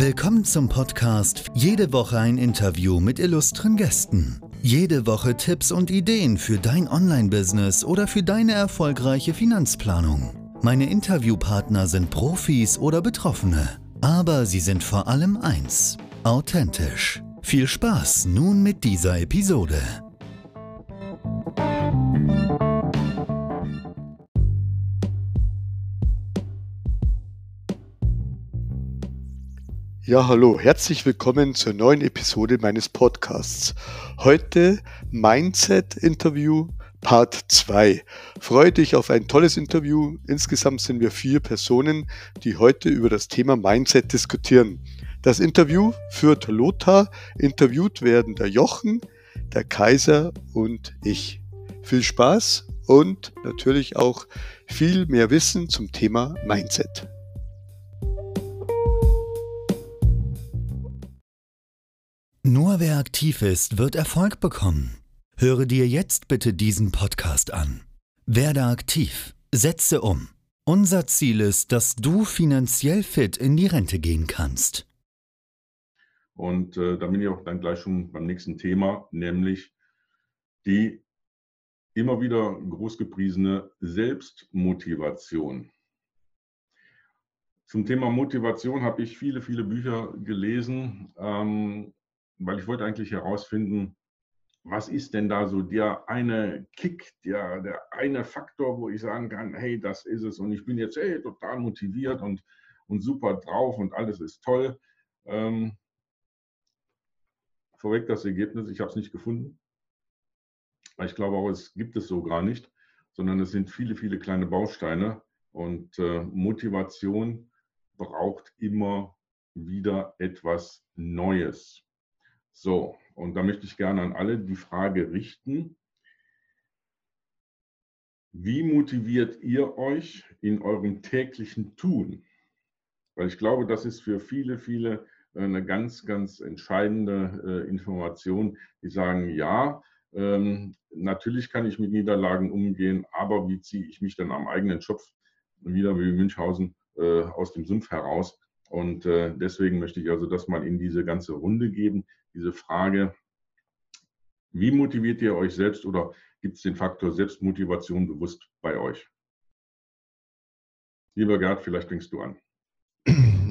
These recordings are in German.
Willkommen zum Podcast Jede Woche ein Interview mit illustren Gästen. Jede Woche Tipps und Ideen für dein Online-Business oder für deine erfolgreiche Finanzplanung. Meine Interviewpartner sind Profis oder Betroffene, aber sie sind vor allem eins, authentisch. Viel Spaß nun mit dieser Episode. Ja, hallo, herzlich willkommen zur neuen Episode meines Podcasts. Heute Mindset Interview Part 2. Freue dich auf ein tolles Interview. Insgesamt sind wir vier Personen, die heute über das Thema Mindset diskutieren. Das Interview führt Lothar, interviewt werden der Jochen, der Kaiser und ich. Viel Spaß und natürlich auch viel mehr Wissen zum Thema Mindset. Nur wer aktiv ist, wird Erfolg bekommen. Höre dir jetzt bitte diesen Podcast an. Werde aktiv, setze um. Unser Ziel ist, dass du finanziell fit in die Rente gehen kannst. Und äh, da bin ich auch dann gleich schon beim nächsten Thema, nämlich die immer wieder großgepriesene Selbstmotivation. Zum Thema Motivation habe ich viele, viele Bücher gelesen. Ähm, weil ich wollte eigentlich herausfinden, was ist denn da so der eine Kick, der, der eine Faktor, wo ich sagen kann, hey, das ist es und ich bin jetzt hey, total motiviert und, und super drauf und alles ist toll. Ähm, vorweg das Ergebnis, ich habe es nicht gefunden. Ich glaube auch, es gibt es so gar nicht, sondern es sind viele, viele kleine Bausteine und äh, Motivation braucht immer wieder etwas Neues. So, und da möchte ich gerne an alle die Frage richten, wie motiviert ihr euch in eurem täglichen Tun? Weil ich glaube, das ist für viele, viele äh, eine ganz, ganz entscheidende äh, Information, die sagen, ja, ähm, natürlich kann ich mit Niederlagen umgehen, aber wie ziehe ich mich dann am eigenen Schopf wieder wie Münchhausen äh, aus dem Sumpf heraus? Und deswegen möchte ich also das mal in diese ganze Runde geben, diese Frage, wie motiviert ihr euch selbst oder gibt es den Faktor Selbstmotivation bewusst bei euch? Lieber Gerd, vielleicht fängst du an.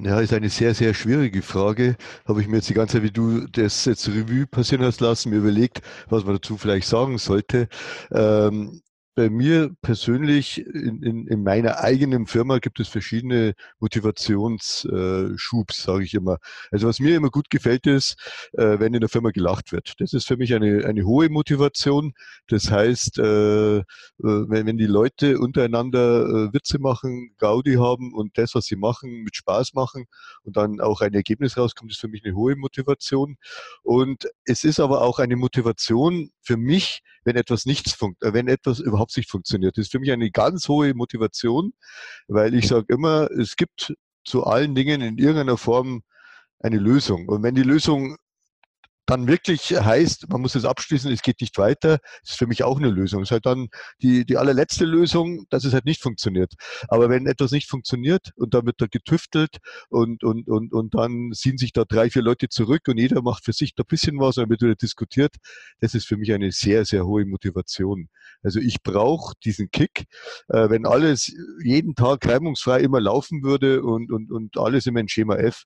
Ja, ist eine sehr, sehr schwierige Frage. Habe ich mir jetzt die ganze Zeit, wie du das jetzt Revue passieren hast lassen, mir überlegt, was man dazu vielleicht sagen sollte. Ähm, bei mir persönlich in, in, in meiner eigenen Firma gibt es verschiedene Motivationsschubs, äh, sage ich immer. Also was mir immer gut gefällt ist, äh, wenn in der Firma gelacht wird. Das ist für mich eine, eine hohe Motivation. Das heißt, äh, äh wenn, wenn die Leute untereinander äh, Witze machen, Gaudi haben und das, was sie machen, mit Spaß machen und dann auch ein Ergebnis rauskommt, ist für mich eine hohe Motivation. Und es ist aber auch eine Motivation für mich, wenn etwas nichts funktioniert, wenn etwas überhaupt überhaupt nicht funktioniert. Das ist für mich eine ganz hohe Motivation, weil ich sage immer, es gibt zu allen Dingen in irgendeiner Form eine Lösung. Und wenn die Lösung dann wirklich heißt, man muss es abschließen, es geht nicht weiter, ist für mich auch eine Lösung. Das ist halt dann die, die allerletzte Lösung, dass es halt nicht funktioniert. Aber wenn etwas nicht funktioniert und dann wird da getüftelt und, und, und, und dann ziehen sich da drei, vier Leute zurück und jeder macht für sich da ein bisschen was und dann wird wieder diskutiert, das ist für mich eine sehr, sehr hohe Motivation. Also ich brauche diesen Kick, äh, wenn alles jeden Tag reibungsfrei immer laufen würde und, und, und alles immer in Schema F,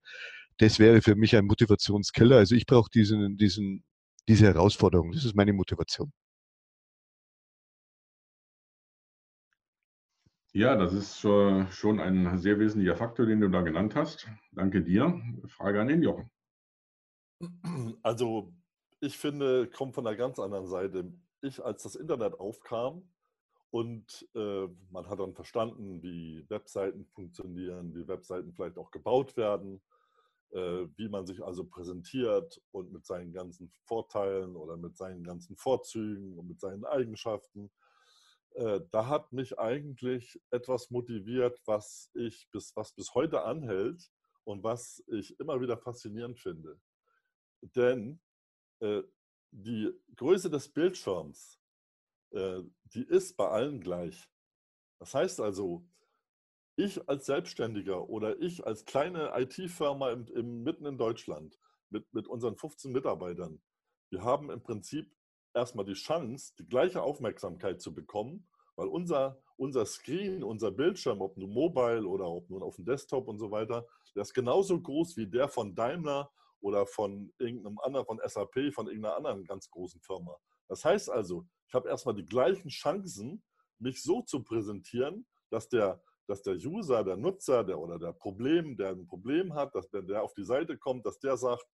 das wäre für mich ein Motivationskiller. Also ich brauche diesen, diesen, diese Herausforderung. Das ist meine Motivation. Ja, das ist schon ein sehr wesentlicher Faktor, den du da genannt hast. Danke dir. Frage an den Jochen. Also, ich finde, kommt von einer ganz anderen Seite. Ich, als das Internet aufkam und äh, man hat dann verstanden, wie Webseiten funktionieren, wie Webseiten vielleicht auch gebaut werden, äh, wie man sich also präsentiert und mit seinen ganzen Vorteilen oder mit seinen ganzen Vorzügen und mit seinen Eigenschaften. Äh, da hat mich eigentlich etwas motiviert, was ich bis, was bis heute anhält und was ich immer wieder faszinierend finde. Denn äh, die Größe des Bildschirms, die ist bei allen gleich. Das heißt also, ich als Selbstständiger oder ich als kleine IT-Firma im, im, mitten in Deutschland mit, mit unseren 15 Mitarbeitern, wir haben im Prinzip erstmal die Chance, die gleiche Aufmerksamkeit zu bekommen, weil unser, unser Screen, unser Bildschirm, ob nun mobile oder ob nun auf dem Desktop und so weiter, der ist genauso groß wie der von Daimler oder von irgendeinem anderen, von SAP, von irgendeiner anderen ganz großen Firma. Das heißt also, ich habe erstmal die gleichen Chancen, mich so zu präsentieren, dass der, dass der User, der Nutzer der, oder der Problem, der ein Problem hat, dass wenn der auf die Seite kommt, dass der sagt,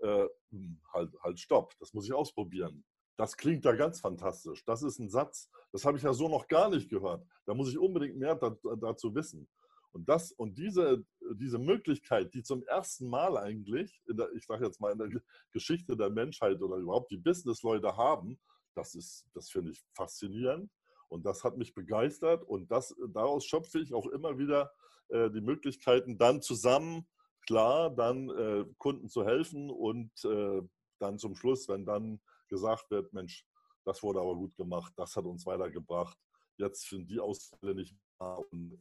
äh, hm, halt, halt stopp, das muss ich ausprobieren. Das klingt ja ganz fantastisch. Das ist ein Satz, das habe ich ja so noch gar nicht gehört. Da muss ich unbedingt mehr dazu wissen. Und, das, und diese, diese Möglichkeit, die zum ersten Mal eigentlich, der, ich sage jetzt mal in der Geschichte der Menschheit oder überhaupt die Businessleute haben, das das finde ich faszinierend. Und das hat mich begeistert. Und das, daraus schöpfe ich auch immer wieder äh, die Möglichkeiten, dann zusammen, klar, dann äh, Kunden zu helfen und äh, dann zum Schluss, wenn dann gesagt wird, Mensch, das wurde aber gut gemacht, das hat uns weitergebracht. Jetzt sind die Ausfälle nicht da und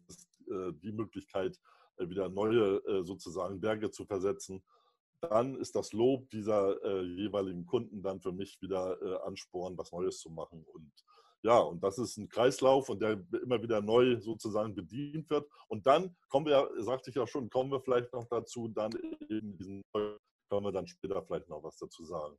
äh, die Möglichkeit, äh, wieder neue äh, sozusagen Berge zu versetzen, dann ist das Lob dieser äh, jeweiligen Kunden dann für mich wieder äh, Ansporn, was Neues zu machen. Und ja, und das ist ein Kreislauf und der immer wieder neu sozusagen bedient wird. Und dann kommen wir, sagte ich ja schon, kommen wir vielleicht noch dazu, dann in diesen, können wir dann später vielleicht noch was dazu sagen.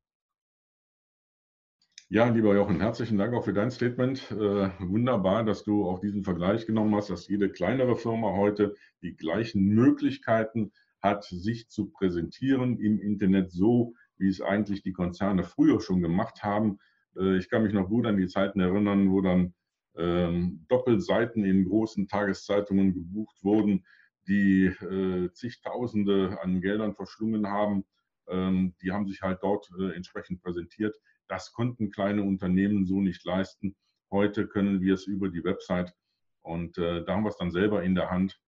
Ja, lieber Jochen, herzlichen Dank auch für dein Statement. Äh, wunderbar, dass du auch diesen Vergleich genommen hast, dass jede kleinere Firma heute die gleichen Möglichkeiten hat, sich zu präsentieren im Internet, so wie es eigentlich die Konzerne früher schon gemacht haben. Äh, ich kann mich noch gut an die Zeiten erinnern, wo dann ähm, Doppelseiten in großen Tageszeitungen gebucht wurden, die äh, zigtausende an Geldern verschlungen haben. Ähm, die haben sich halt dort äh, entsprechend präsentiert. Das konnten kleine Unternehmen so nicht leisten. Heute können wir es über die Website und äh, da haben wir es dann selber in der Hand,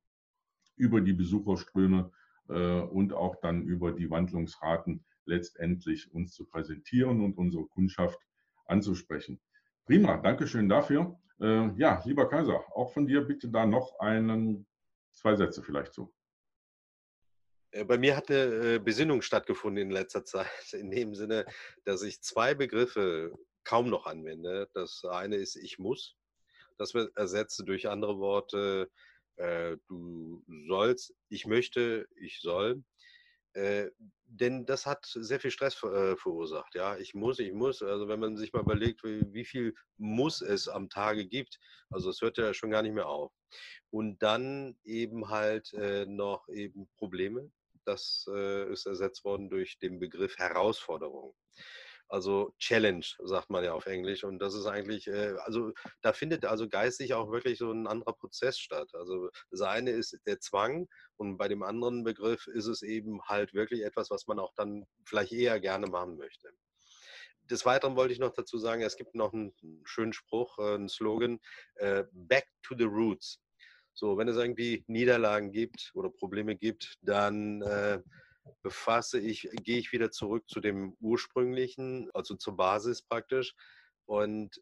über die Besucherströme äh, und auch dann über die Wandlungsraten letztendlich uns zu präsentieren und unsere Kundschaft anzusprechen. Prima, Dankeschön dafür. Äh, ja, lieber Kaiser, auch von dir bitte da noch einen, zwei Sätze vielleicht zu. Äh, bei mir hat eine äh, Besinnung stattgefunden in letzter Zeit, in dem Sinne, dass ich zwei Begriffe kaum noch anwende. Das eine ist ich muss. Das wird ersetzt durch andere Worte. Äh, du sollst, ich möchte, ich soll. Äh, denn das hat sehr viel Stress ver äh, verursacht. Ja, ich muss, ich muss. Also wenn man sich mal überlegt, wie, wie viel muss es am Tage gibt, also es hört ja schon gar nicht mehr auf. Und dann eben halt äh, noch eben Probleme, das äh, ist ersetzt worden durch den Begriff Herausforderung. Also Challenge, sagt man ja auf Englisch. Und das ist eigentlich, äh, also da findet also geistig auch wirklich so ein anderer Prozess statt. Also das eine ist der Zwang und bei dem anderen Begriff ist es eben halt wirklich etwas, was man auch dann vielleicht eher gerne machen möchte. Des Weiteren wollte ich noch dazu sagen, es gibt noch einen schönen Spruch, äh, einen Slogan, äh, Back to the Roots. So, wenn es irgendwie Niederlagen gibt oder Probleme gibt, dann äh, befasse ich, gehe ich wieder zurück zu dem ursprünglichen, also zur Basis praktisch und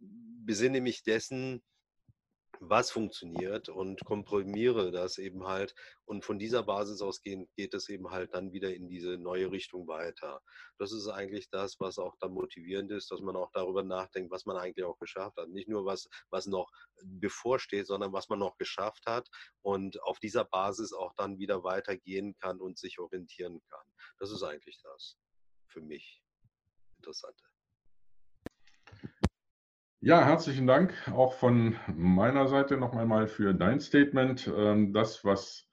besinne mich dessen, was funktioniert und komprimiere das eben halt. Und von dieser Basis ausgehend geht es eben halt dann wieder in diese neue Richtung weiter. Das ist eigentlich das, was auch dann motivierend ist, dass man auch darüber nachdenkt, was man eigentlich auch geschafft hat. Nicht nur was, was noch bevorsteht, sondern was man noch geschafft hat und auf dieser Basis auch dann wieder weitergehen kann und sich orientieren kann. Das ist eigentlich das für mich Interessante. Ja, herzlichen Dank auch von meiner Seite noch einmal für dein Statement. Ähm, das, was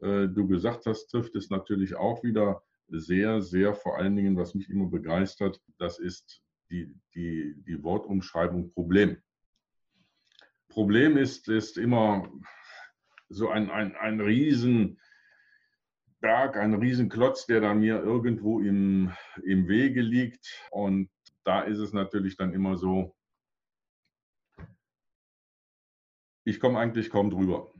äh, du gesagt hast, trifft es natürlich auch wieder sehr, sehr vor allen Dingen, was mich immer begeistert, das ist die, die, die Wortumschreibung Problem. Problem ist, ist immer so ein, ein, ein Riesenberg, ein Riesenklotz, der da mir irgendwo im, im Wege liegt. Und da ist es natürlich dann immer so, ich komme eigentlich kaum drüber.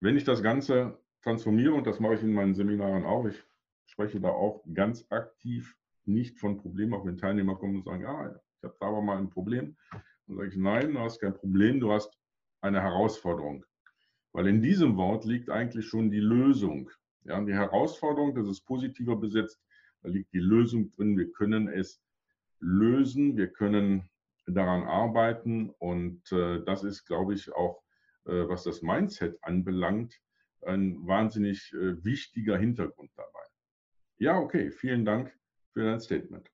Wenn ich das Ganze transformiere, und das mache ich in meinen Seminaren auch, ich spreche da auch ganz aktiv nicht von Problemen, auch wenn Teilnehmer kommen und sagen, ja, ich habe da aber mal ein Problem. Dann sage ich, nein, du hast kein Problem, du hast eine Herausforderung. Weil in diesem Wort liegt eigentlich schon die Lösung. Ja, die Herausforderung, das ist positiver besetzt, da liegt die Lösung drin. Wir können es lösen, wir können daran arbeiten und äh, das ist, glaube ich, auch, äh, was das Mindset anbelangt, ein wahnsinnig äh, wichtiger Hintergrund dabei. Ja, okay, vielen Dank für dein Statement.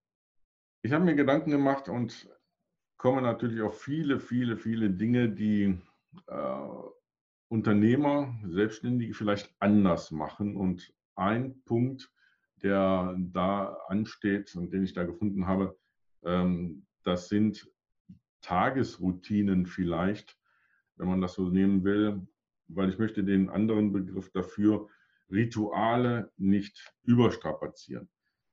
Ich habe mir Gedanken gemacht und komme natürlich auf viele, viele, viele Dinge, die äh, Unternehmer, Selbstständige vielleicht anders machen. Und ein Punkt, der da ansteht und den ich da gefunden habe, ähm, das sind Tagesroutinen vielleicht, wenn man das so nehmen will, weil ich möchte den anderen Begriff dafür Rituale nicht überstrapazieren.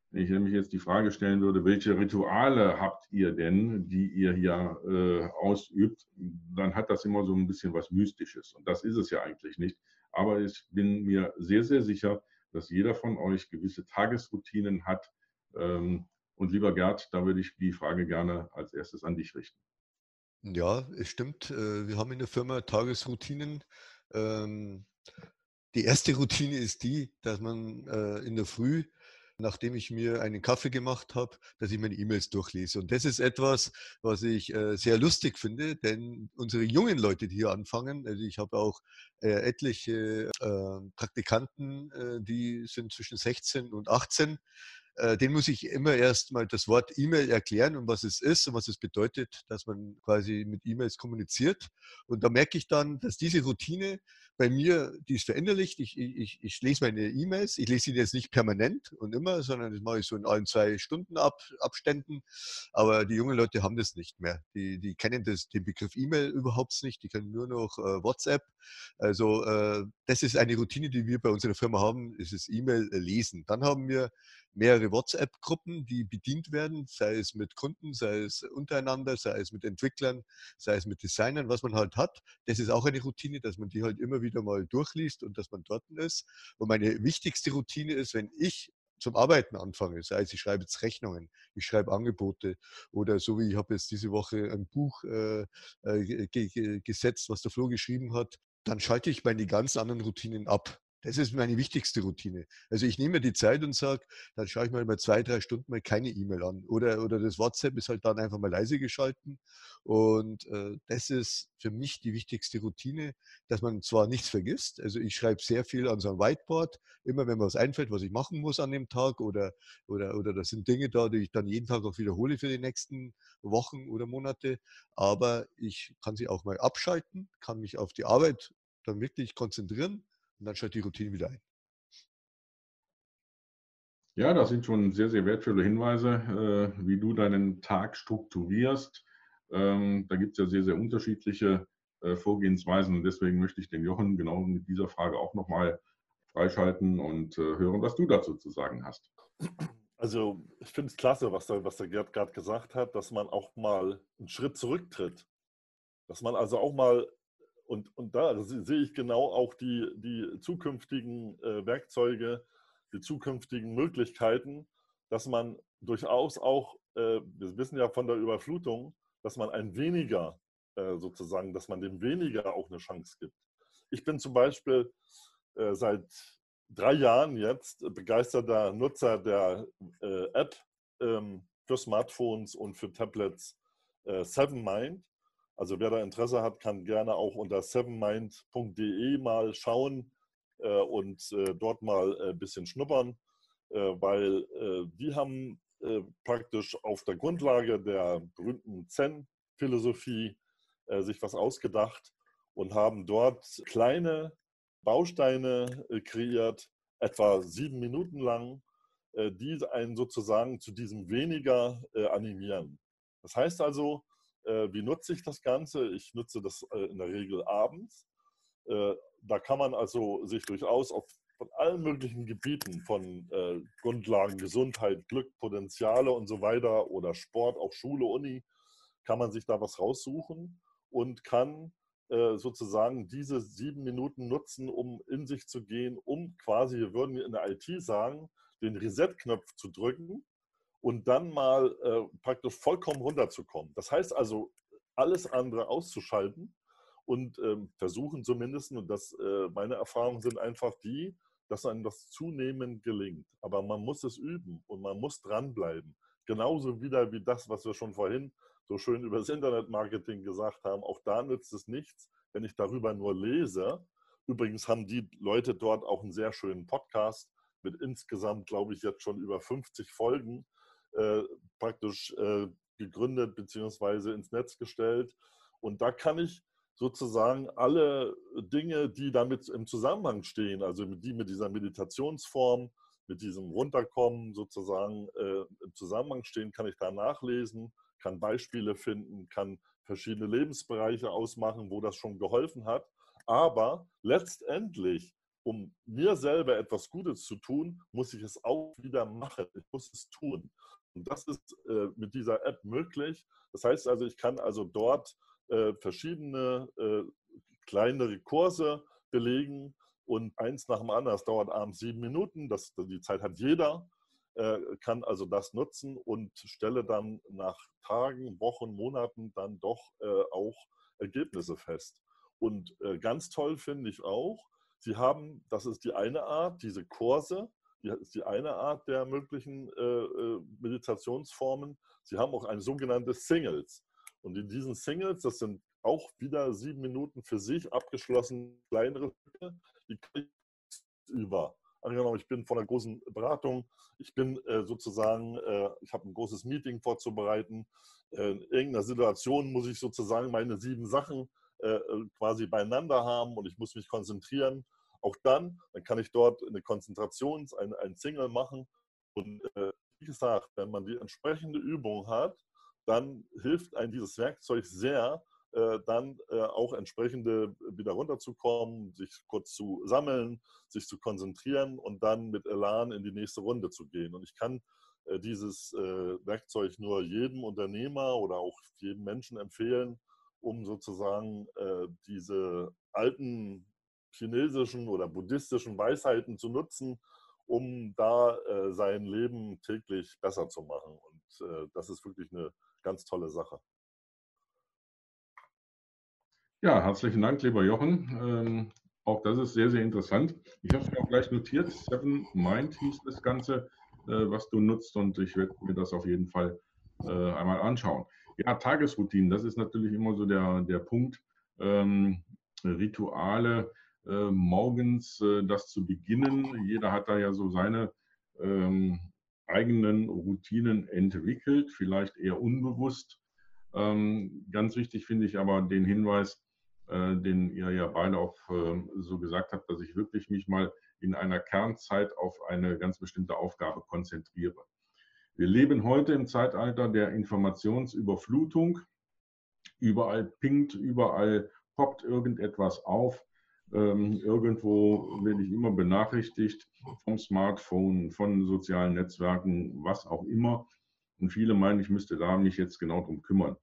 Wenn ich nämlich jetzt die Frage stellen würde, welche Rituale habt ihr denn, die ihr hier äh, ausübt, dann hat das immer so ein bisschen was Mystisches. Und das ist es ja eigentlich nicht. Aber ich bin mir sehr, sehr sicher, dass jeder von euch gewisse Tagesroutinen hat. Ähm, und lieber Gerd, da würde ich die Frage gerne als erstes an dich richten. Ja, es stimmt. Äh, wir haben in der Firma Tagesroutinen. Ähm, die erste Routine ist die, dass man äh, in der Früh nachdem ich mir einen Kaffee gemacht habe, dass ich meine E-Mails durchlese. Und das ist etwas, was ich äh, sehr lustig finde, denn unsere jungen Leute, die hier anfangen, also ich habe auch etliche Praktikanten, die sind zwischen 16 und 18, äh, den muss ich immer erst mal das Wort E-Mail erklären und was es ist und was es bedeutet, dass man quasi mit E-Mails kommuniziert. Und da merke ich dann, dass diese Routine bei mir, die ist veränderlich. Ich, ich, ich lese meine E-Mails. Ich lese sie jetzt nicht permanent und immer, sondern das mache ich so in allen zwei Stunden Ab, Abständen. Aber die jungen Leute haben das nicht mehr. Die, die kennen das, den Begriff E-Mail überhaupt nicht. Die kennen nur noch äh, WhatsApp. Also äh, das ist eine Routine, die wir bei unserer Firma haben, ist das E-Mail lesen. Dann haben wir mehrere WhatsApp-Gruppen, die bedient werden, sei es mit Kunden, sei es untereinander, sei es mit Entwicklern, sei es mit Designern, was man halt hat. Das ist auch eine Routine, dass man die halt immer wieder mal durchliest und dass man dort ist. Und meine wichtigste Routine ist, wenn ich zum Arbeiten anfange. Sei es, ich schreibe jetzt Rechnungen, ich schreibe Angebote oder so wie ich habe jetzt diese Woche ein Buch äh, äh, gesetzt, was der Flo geschrieben hat, dann schalte ich meine ganz anderen Routinen ab. Das ist meine wichtigste Routine. Also ich nehme mir die Zeit und sage, dann schaue ich mal über zwei, drei Stunden mal keine E-Mail an. Oder, oder das WhatsApp ist halt dann einfach mal leise geschalten. Und äh, das ist für mich die wichtigste Routine, dass man zwar nichts vergisst. Also ich schreibe sehr viel an so einem Whiteboard, immer wenn mir was einfällt, was ich machen muss an dem Tag. Oder, oder, oder das sind Dinge da, die ich dann jeden Tag auch wiederhole für die nächsten Wochen oder Monate. Aber ich kann sie auch mal abschalten, kann mich auf die Arbeit dann wirklich konzentrieren und dann schaltet die Routine wieder ein. Ja, das sind schon sehr, sehr wertvolle Hinweise, äh, wie du deinen Tag strukturierst. Ähm, da gibt es ja sehr, sehr unterschiedliche äh, Vorgehensweisen und deswegen möchte ich den Jochen genau mit dieser Frage auch nochmal freischalten und äh, hören, was du dazu zu sagen hast. Also ich finde es klasse, was der, was der Gerd gerade gesagt hat, dass man auch mal einen Schritt zurücktritt. Dass man also auch mal und, und da sehe ich genau auch die, die zukünftigen äh, Werkzeuge, die zukünftigen Möglichkeiten, dass man durchaus auch, äh, wir wissen ja von der Überflutung, dass man ein weniger äh, sozusagen, dass man dem weniger auch eine Chance gibt. Ich bin zum Beispiel seit drei Jahren jetzt begeisterter Nutzer der App ähm, für Smartphones und für Tablets äh, SevenMind. Also wer da Interesse hat, kann gerne auch unter sevenmind.de mal schauen äh, und äh, dort mal ein äh, bisschen schnuppern, äh, weil äh, die haben äh, praktisch auf der Grundlage der berühmten Zen-Philosophie sich was ausgedacht und haben dort kleine Bausteine kreiert, etwa sieben Minuten lang, die einen sozusagen zu diesem weniger animieren. Das heißt also, äh, wie nutze ich das Ganze? Ich nutze das äh, in der Regel abends. Äh, da kann man also sich durchaus auf von allen möglichen Gebieten, von Grundlagen Gesundheit, Glück, Potenziale und so weiter oder Sport, auch Schule, Uni, kann man sich da was raussuchen und kann sozusagen diese sieben Minuten nutzen, um in sich zu gehen, um quasi, wir würden in der IT sagen, den Reset-Knopf zu drücken und dann mal äh, praktisch vollkommen runterzukommen. Das heißt also, alles andere auszuschalten und ähm, versuchen zumindest, und das, äh, meine Erfahrungen sind einfach die, dass einem das zunehmend gelingt. Aber man muss es üben und man muss dranbleiben. Genauso wieder wie das, was wir schon vorhin so schön über das Internetmarketing gesagt haben. Auch da nützt es nichts, wenn ich darüber nur lese. Übrigens haben die Leute dort auch einen sehr schönen Podcast mit insgesamt, glaube ich, jetzt schon über 50 Folgen äh, praktisch äh, gegründet bzw. ins Netz gestellt. Und da kann ich sozusagen alle Dinge, die damit im Zusammenhang stehen, also die mit dieser Meditationsform, mit diesem Runterkommen sozusagen äh, im Zusammenhang stehen, kann ich da nachlesen, kann Beispiele finden, kann verschiedene Lebensbereiche ausmachen, wo das schon geholfen hat. Aber letztendlich, um mir selber etwas Gutes zu tun, muss ich es auch wieder machen. Ich muss es tun. Und das ist äh, mit dieser App möglich. Das heißt also, ich kann also dort äh, verschiedene äh, kleinere Kurse belegen und eins nach dem anderen. Das dauert abends sieben Minuten. Das, die Zeit hat jeder, äh, kann also das nutzen und stelle dann nach Tagen, Wochen, Monaten dann doch äh, auch Ergebnisse fest. Und äh, ganz toll finde ich auch, Sie haben, das ist die eine Art, diese Kurse, ist die eine Art der möglichen äh, Meditationsformen. Sie haben auch ein sogenanntes Singles. Und in diesen Singles, das sind auch wieder sieben Minuten für sich abgeschlossen, kleinere Stücke, die über. Angenommen, ich bin von einer großen Beratung, ich bin äh, sozusagen, äh, ich habe ein großes Meeting vorzubereiten. Äh, in irgendeiner Situation muss ich sozusagen meine sieben Sachen äh, äh, quasi beieinander haben und ich muss mich konzentrieren. Auch dann, dann kann ich dort eine Konzentrations-, ein, ein Single machen. Und äh, wie gesagt, wenn man die entsprechende Übung hat, dann hilft einem dieses Werkzeug sehr, äh, dann äh, auch entsprechende wieder runterzukommen, sich kurz zu sammeln, sich zu konzentrieren und dann mit Elan in die nächste Runde zu gehen. Und ich kann äh, dieses Werkzeug nur jedem Unternehmer oder auch jedem Menschen empfehlen, um sozusagen diese alten chinesischen oder buddhistischen Weisheiten zu nutzen, um da sein Leben täglich besser zu machen. Und das ist wirklich eine ganz tolle Sache. Ja, herzlichen Dank, lieber Jochen. Ähm, auch das ist sehr, sehr interessant. Ich habe es mir auch gleich notiert. Seven Mind hieß das Ganze, äh, was du nutzt und ich werde mir das auf jeden Fall äh, einmal anschauen. Ja, Tagesroutinen, das ist natürlich immer so der, der Punkt. Ähm, Rituale, äh, morgens äh, das zu beginnen. Jeder hat da ja so seine ähm, eigenen Routinen entwickelt, vielleicht eher unbewusst. Ähm, ganz wichtig finde ich aber den Hinweis, äh, den ihr ja beide auch äh, so gesagt habt, dass ich wirklich mich mal in einer Kernzeit auf eine ganz bestimmte Aufgabe konzentriere. Wir leben heute im Zeitalter der Informationsüberflutung. Überall pinkt, überall poppt irgendetwas auf. Ähm, irgendwo werde ich immer benachrichtigt vom Smartphone, von sozialen Netzwerken, was auch immer. Und viele meinen, ich müsste da mich jetzt genau drum kümmern.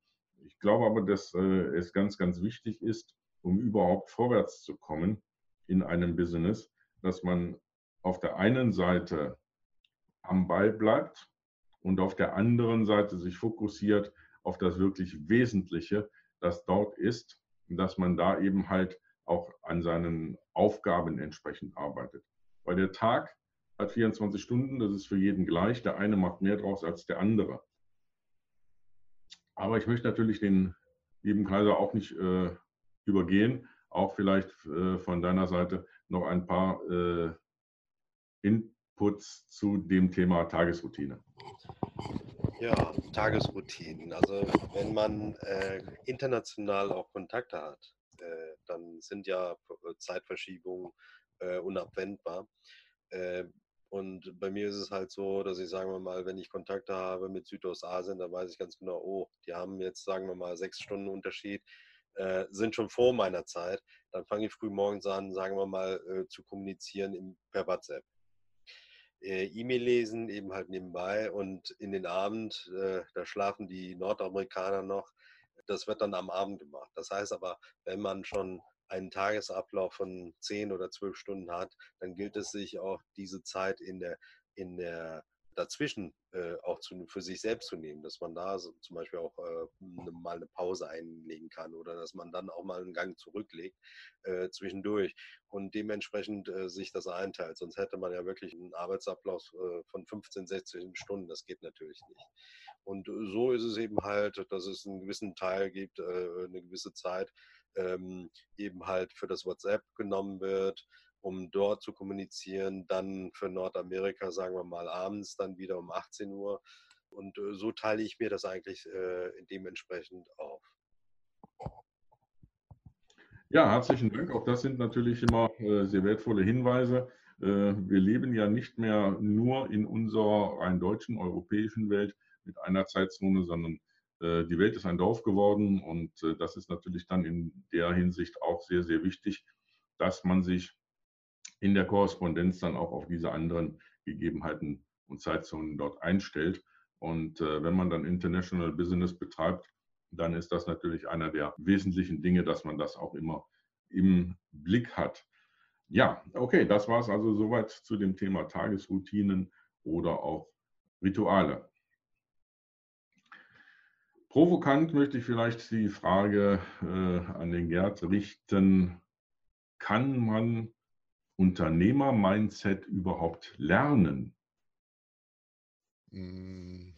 Ich glaube aber, dass äh, es ganz, ganz wichtig ist, um überhaupt vorwärts zu kommen in einem Business, dass man auf der einen Seite am Ball bleibt und auf der anderen Seite sich fokussiert auf das wirklich Wesentliche, das dort ist, dass man da eben halt auch an seinen Aufgaben entsprechend arbeitet. Weil der Tag hat 24 Stunden, das ist für jeden gleich. Der eine macht mehr draus als der andere. Aber ich möchte natürlich den lieben Kaiser auch nicht äh, übergehen. Auch vielleicht äh, von deiner Seite noch ein paar äh, Inputs zu dem Thema Tagesroutine. Ja, Tagesroutinen. Also wenn man äh, international auch Kontakte hat, äh, dann sind ja äh, Zeitverschiebungen äh, unabwendbar. Und bei mir ist es halt so, dass ich, sagen wir mal, wenn ich Kontakte habe mit Südostasien, dann weiß ich ganz genau, oh, die haben jetzt, sagen wir mal, sechs Stunden Unterschied, äh, sind schon vor meiner Zeit. Dann fange ich früh morgens an, sagen wir mal, äh, zu kommunizieren im, per WhatsApp. Äh, E-Mail lesen eben halt nebenbei und in den Abend, da schlafen die Nordamerikaner noch, das wird dann am Abend gemacht. Das heißt aber, wenn man schon einen Tagesablauf von zehn oder zwölf Stunden hat, dann gilt es sich auch diese Zeit in der, in der dazwischen äh, auch zu, für sich selbst zu nehmen, dass man da so, zum Beispiel auch äh, ne, mal eine Pause einlegen kann oder dass man dann auch mal einen Gang zurücklegt äh, zwischendurch und dementsprechend äh, sich das einteilt. Sonst hätte man ja wirklich einen Arbeitsablauf äh, von 15, 16 Stunden. Das geht natürlich nicht. Und so ist es eben halt, dass es einen gewissen Teil gibt, äh, eine gewisse Zeit ähm, eben halt für das WhatsApp genommen wird um dort zu kommunizieren. Dann für Nordamerika, sagen wir mal, abends dann wieder um 18 Uhr. Und äh, so teile ich mir das eigentlich äh, dementsprechend auf. Ja, herzlichen Dank. Auch das sind natürlich immer äh, sehr wertvolle Hinweise. Äh, wir leben ja nicht mehr nur in unserer rein deutschen, europäischen Welt mit einer Zeitzone, sondern äh, die Welt ist ein Dorf geworden und äh, das ist natürlich dann in der Hinsicht auch sehr, sehr wichtig, dass man sich in der Korrespondenz dann auch auf diese anderen Gegebenheiten und Zeitzonen dort einstellt. Und äh, wenn man dann International Business betreibt, dann ist das natürlich einer der wesentlichen Dinge, dass man das auch immer im Blick hat. Ja, okay, das war es also soweit zu dem Thema Tagesroutinen oder auch Rituale. Provokant möchte ich vielleicht die Frage äh, an den Gerd richten, kann man Unternehmer-Mindset überhaupt lernen? Hm.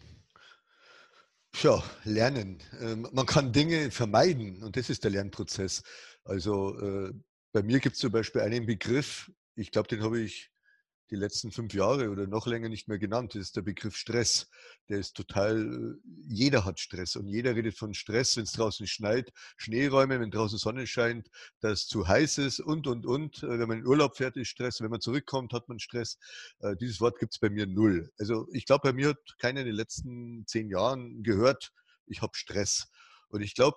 Tja, lernen. Ähm, man kann Dinge vermeiden und das ist der Lernprozess. Also äh, bei mir gibt es zum Beispiel einen Begriff, ich glaube, den habe ich die letzten fünf Jahre oder noch länger nicht mehr genannt. Ist der Begriff Stress. Der ist total, äh, jeder hat Stress und jeder redet von Stress, wenn es draußen schneit, Schneeräume, wenn draußen Sonne scheint, dass es zu heiß ist und, und, und. Äh, wenn man in Urlaub fährt, ist Stress. Wenn man zurückkommt, hat man Stress. Äh, dieses Wort gibt es bei mir null. Also ich glaube, bei mir hat keiner in den letzten zehn Jahren gehört, ich habe Stress. Und ich glaube,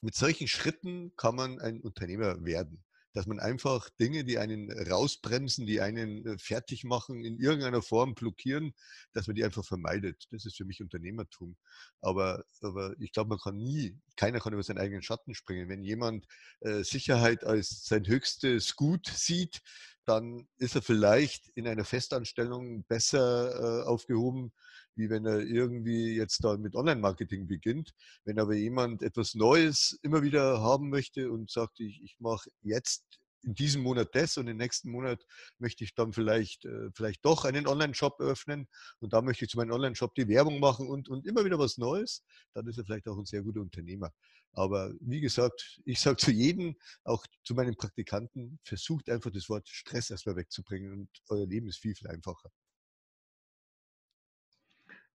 mit solchen Schritten kann man ein Unternehmer werden dass man einfach Dinge, die einen rausbremsen, die einen äh, fertig machen, in irgendeiner Form blockieren, dass man die einfach vermeidet. Das ist für mich Unternehmertum. Aber, aber ich glaube, man kann nie, keiner kann über seinen eigenen Schatten springen. Wenn jemand äh, Sicherheit als sein höchstes Gut sieht, dann ist er vielleicht in einer Festanstellung besser äh, aufgehoben, wie wenn er irgendwie jetzt da mit Online-Marketing beginnt. Wenn aber jemand etwas Neues immer wieder haben möchte und sagt, ich, ich mache jetzt in diesem Monat das und im nächsten Monat möchte ich dann vielleicht, äh, vielleicht doch einen Online-Shop öffnen und da möchte ich zu meinem Online-Shop die Werbung machen und, und immer wieder was Neues, dann ist er vielleicht auch ein sehr guter Unternehmer. Aber wie gesagt, ich sage zu jedem, auch zu meinen Praktikanten, versucht einfach das Wort Stress erstmal wegzubringen und euer Leben ist viel, viel einfacher.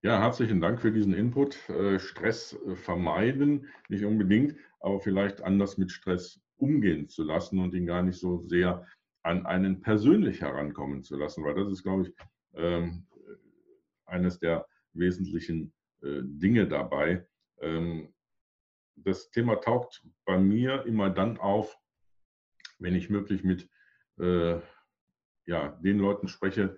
Ja, herzlichen Dank für diesen Input. Äh, Stress äh, vermeiden, nicht unbedingt, aber vielleicht anders mit Stress umgehen zu lassen und ihn gar nicht so sehr an einen persönlich herankommen zu lassen, weil das ist, glaube ich, ähm, eines der wesentlichen äh, Dinge dabei. Ähm, das Thema taucht bei mir immer dann auf, wenn ich wirklich mit ja, den Leuten spreche,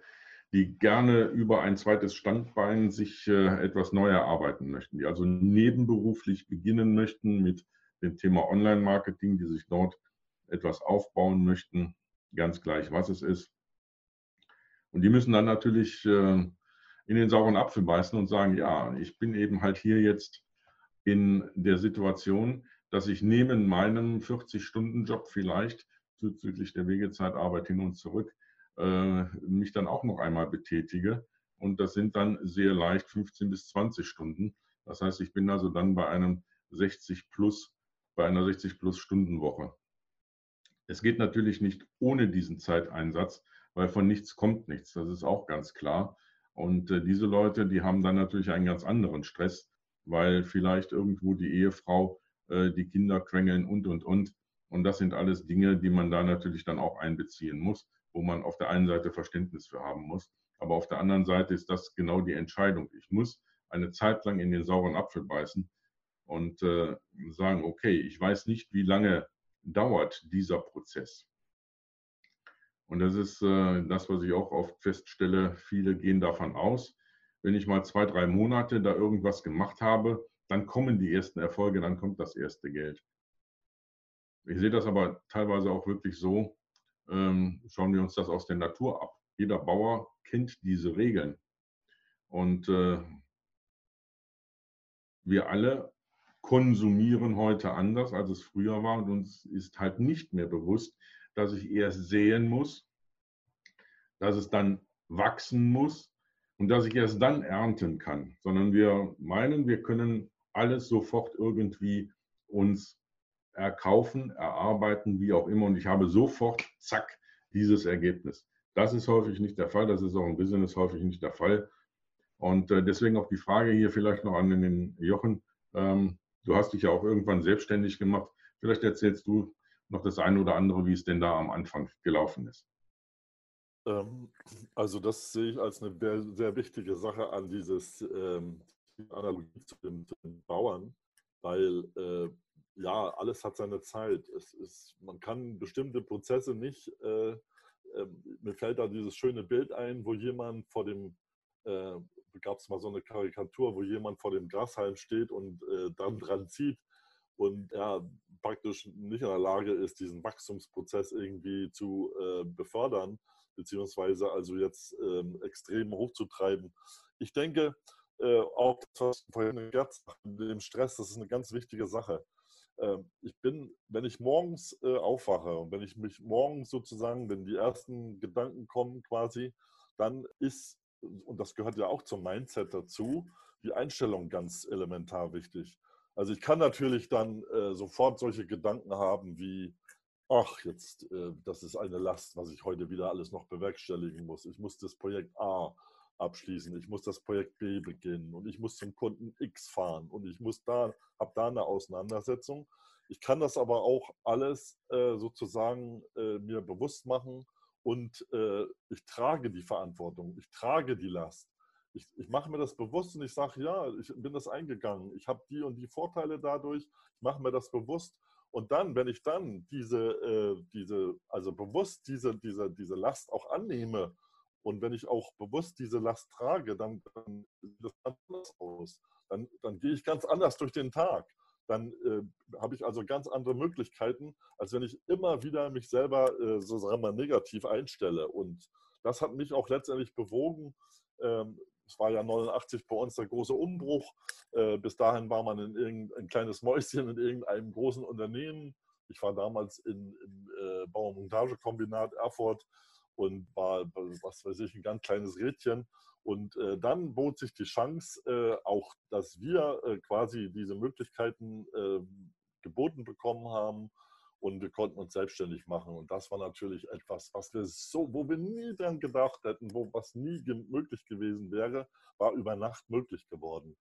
die gerne über ein zweites Standbein sich äh, etwas neu erarbeiten möchten, die also nebenberuflich beginnen möchten mit dem Thema Online-Marketing, die sich dort etwas aufbauen möchten, ganz gleich, was es ist. Und die müssen dann natürlich äh, in den sauren Apfel beißen und sagen, ja, ich bin eben halt hier jetzt in der Situation, dass ich neben meinem 40-Stunden-Job vielleicht zuzüglich der Wegezeitarbeit hin und zurück mich dann auch noch einmal betätige. Und das sind dann sehr leicht 15 bis 20 Stunden. Das heißt, ich bin also dann bei einem 60 plus, bei einer 60 plus Stundenwoche. Es geht natürlich nicht ohne diesen Zeiteinsatz, weil von nichts kommt nichts. Das ist auch ganz klar. Und äh, diese Leute, die haben dann natürlich einen ganz anderen Stress, weil vielleicht irgendwo die Ehefrau, äh, die Kinder quengeln und, und, und. Und das sind alles Dinge, die man da natürlich dann auch einbeziehen muss wo man auf der einen Seite Verständnis für haben muss. Aber auf der anderen Seite ist das genau die Entscheidung. Ich muss eine Zeit lang in den sauren Apfel beißen und äh, sagen, okay, ich weiß nicht, wie lange dauert dieser Prozess. Und das ist äh, das, was ich auch oft feststelle. Viele gehen davon aus, wenn ich mal zwei, drei Monate da irgendwas gemacht habe, dann kommen die ersten Erfolge, dann kommt das erste Geld. Ich sehe das aber teilweise auch wirklich so, ähm, schauen wir uns das aus der Natur ab. Jeder Bauer kennt diese Regeln. Und äh, wir alle konsumieren heute anders, als es früher war. Und uns ist halt nicht mehr bewusst, dass ich erst säen muss, dass es dann wachsen muss und dass ich erst dann ernten kann, sondern wir meinen, wir können alles sofort irgendwie uns erkaufen, erarbeiten, wie auch immer. Und ich habe sofort, zack, dieses Ergebnis. Das ist häufig nicht der Fall. Das ist auch im Business häufig nicht der Fall. Und äh, deswegen auch die Frage hier vielleicht noch an den Jochen. Ähm, du hast dich ja auch irgendwann selbstständig gemacht. Vielleicht erzählst du noch das eine oder andere, wie es denn da am Anfang gelaufen ist. Ähm, also das sehe ich als eine sehr wichtige Sache an dieses ähm, Analogie zu den, Bauern, weil äh, ja, alles hat seine Zeit. Es ist, man kann bestimmte Prozesse nicht, äh, äh, mir fällt da dieses schöne Bild ein, wo jemand vor dem, äh, gab es mal so eine Karikatur, wo jemand vor dem Grashalm steht und äh, dann dran zieht und ja, praktisch nicht in der Lage ist, diesen Wachstumsprozess irgendwie zu äh, befördern beziehungsweise also jetzt ähm, extrem hochzutreiben. Ich denke, äh, auch was vorhin Gerz dem Stress, das ist eine ganz wichtige Sache. Ähm, ich bin, wenn ich morgens äh, aufwache und wenn ich mich morgens sozusagen, wenn die ersten Gedanken kommen quasi, dann ist, und das gehört ja auch zum Mindset dazu, die Einstellung ganz elementar wichtig. Also ich kann natürlich dann äh, sofort solche Gedanken haben wie, ach, jetzt, äh, das ist eine Last, was ich heute wieder alles noch bewerkstelligen muss. Ich muss das Projekt A abschließen, ich muss das Projekt B beginnen und ich muss zum Kunden X fahren und ich muss da, habe da eine Auseinandersetzung. Ich kann das aber auch alles äh, sozusagen äh, mir bewusst machen und äh, ich trage die Verantwortung, ich trage die Last. Ich, ich mache mir das bewusst und ich sage, ja, ich bin das eingegangen. Ich habe die und die Vorteile dadurch. Ich mache mir das bewusst und dann, wenn ich dann diese, äh, diese also bewusst diese, diese, diese Last auch annehme und wenn ich auch bewusst diese Last trage, dann, dann sieht das anders aus. Dann, dann gehe ich ganz anders durch den Tag. Dann äh, habe ich also ganz andere Möglichkeiten, als wenn ich immer wieder mich selber äh, so sagen wir mal negativ einstelle. Und das hat mich auch letztendlich bewogen, ähm, es war ja 89 bei uns der große Umbruch. Äh, bis dahin war man in irgendein kleines Mäuschen in irgendeinem großen Unternehmen. Ich war damals in, im äh, Bau- und Montagekombinat Erfurt und war, was weiß ich, ein ganz kleines Rädchen. Und äh, dann bot sich die Chance, äh, auch, dass wir äh, quasi diese Möglichkeiten äh, geboten bekommen haben und wir konnten uns selbstständig machen. Und das war natürlich etwas, was wir so, wo wir nie dran gedacht hätten, wo was nie möglich gewesen wäre, war über Nacht möglich geworden.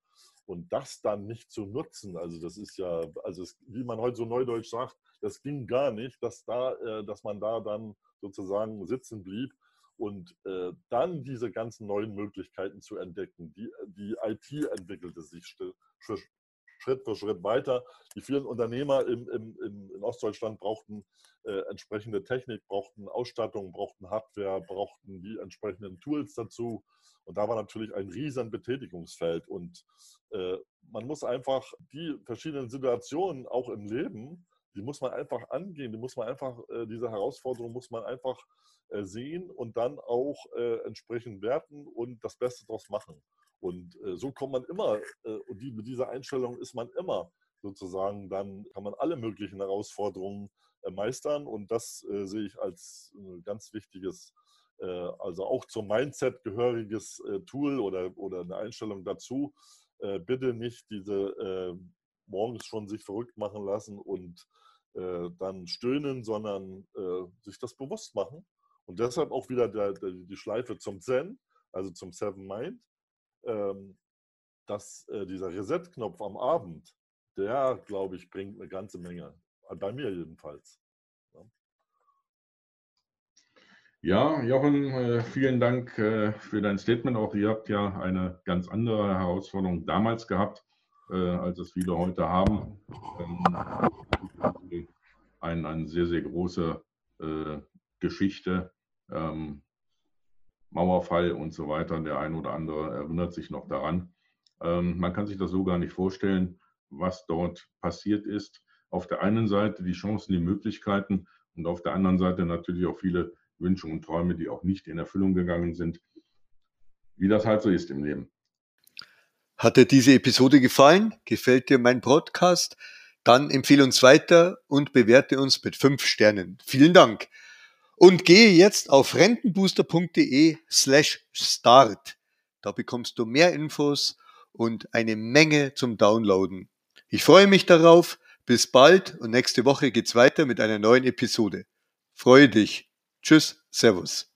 Und das dann nicht zu nutzen, also das ist ja, also es, wie man heute so neudeutsch sagt, das ging gar nicht, dass da, äh, dass man da dann sozusagen sitzen blieb und äh, dann diese ganzen neuen Möglichkeiten zu entdecken. Die, die IT entwickelte sich Schritt für Schritt weiter. Die vielen Unternehmer im, im, im, in Ostdeutschland brauchten äh, entsprechende Technik, brauchten Ausstattung, brauchten Hardware, brauchten die entsprechenden Tools dazu. Und da war natürlich ein riesen Betätigungsfeld. Und äh, man muss einfach die verschiedenen Situationen auch im Leben, die muss man einfach angehen, die muss man einfach, äh, diese Herausforderung muss man einfach äh, sehen und dann auch äh, entsprechend werten und das Beste daraus machen. Und äh, so kommt man immer, äh, und die, mit dieser Einstellung ist man immer sozusagen, dann kann man alle möglichen Herausforderungen äh, meistern. Und das äh, sehe ich als äh, ganz wichtiges, äh, also auch zum Mindset gehöriges Tool oder, oder eine Einstellung dazu. bitte nicht diese morgens schon sich verrückt machen lassen und dann stöhnen, sondern sich das bewusst machen. Und deshalb auch wieder der, der, die Schleife zum Zen, also zum Seven Mind dass äh, dieser Reset-Knopf am Abend, der, glaube ich, bringt eine ganze Menge. Bei mir jedenfalls. Ja, Jochen, äh, vielen Dank äh, für dein Statement. Auch ihr habt ja eine ganz andere Herausforderung damals gehabt, als es viele heute haben. Ähm, eine, eine sehr, sehr große Geschichte. Mauerfall und so weiter. Der eine oder andere erinnert sich noch daran. Ähm, man kann sich das so gar nicht vorstellen, was dort passiert ist. Auf der einen Seite die Chancen, die Möglichkeiten und auf der anderen Seite natürlich auch viele Wünsche und Träume, die auch nicht in Erfüllung gegangen sind. Wie das halt so ist im Leben. Hat dir diese Episode gefallen? Gefällt dir mein Podcast? Dann empfehle uns weiter und bewerte uns mit fünf Sternen. Vielen Dank. Und gehe jetzt auf rentenbooster.de slash start. Da bekommst du mehr Infos und eine Menge zum Downloaden. Ich freue mich darauf. Bis bald und nächste Woche geht's weiter mit einer neuen Episode. Freue dich. Tschüss, Servus.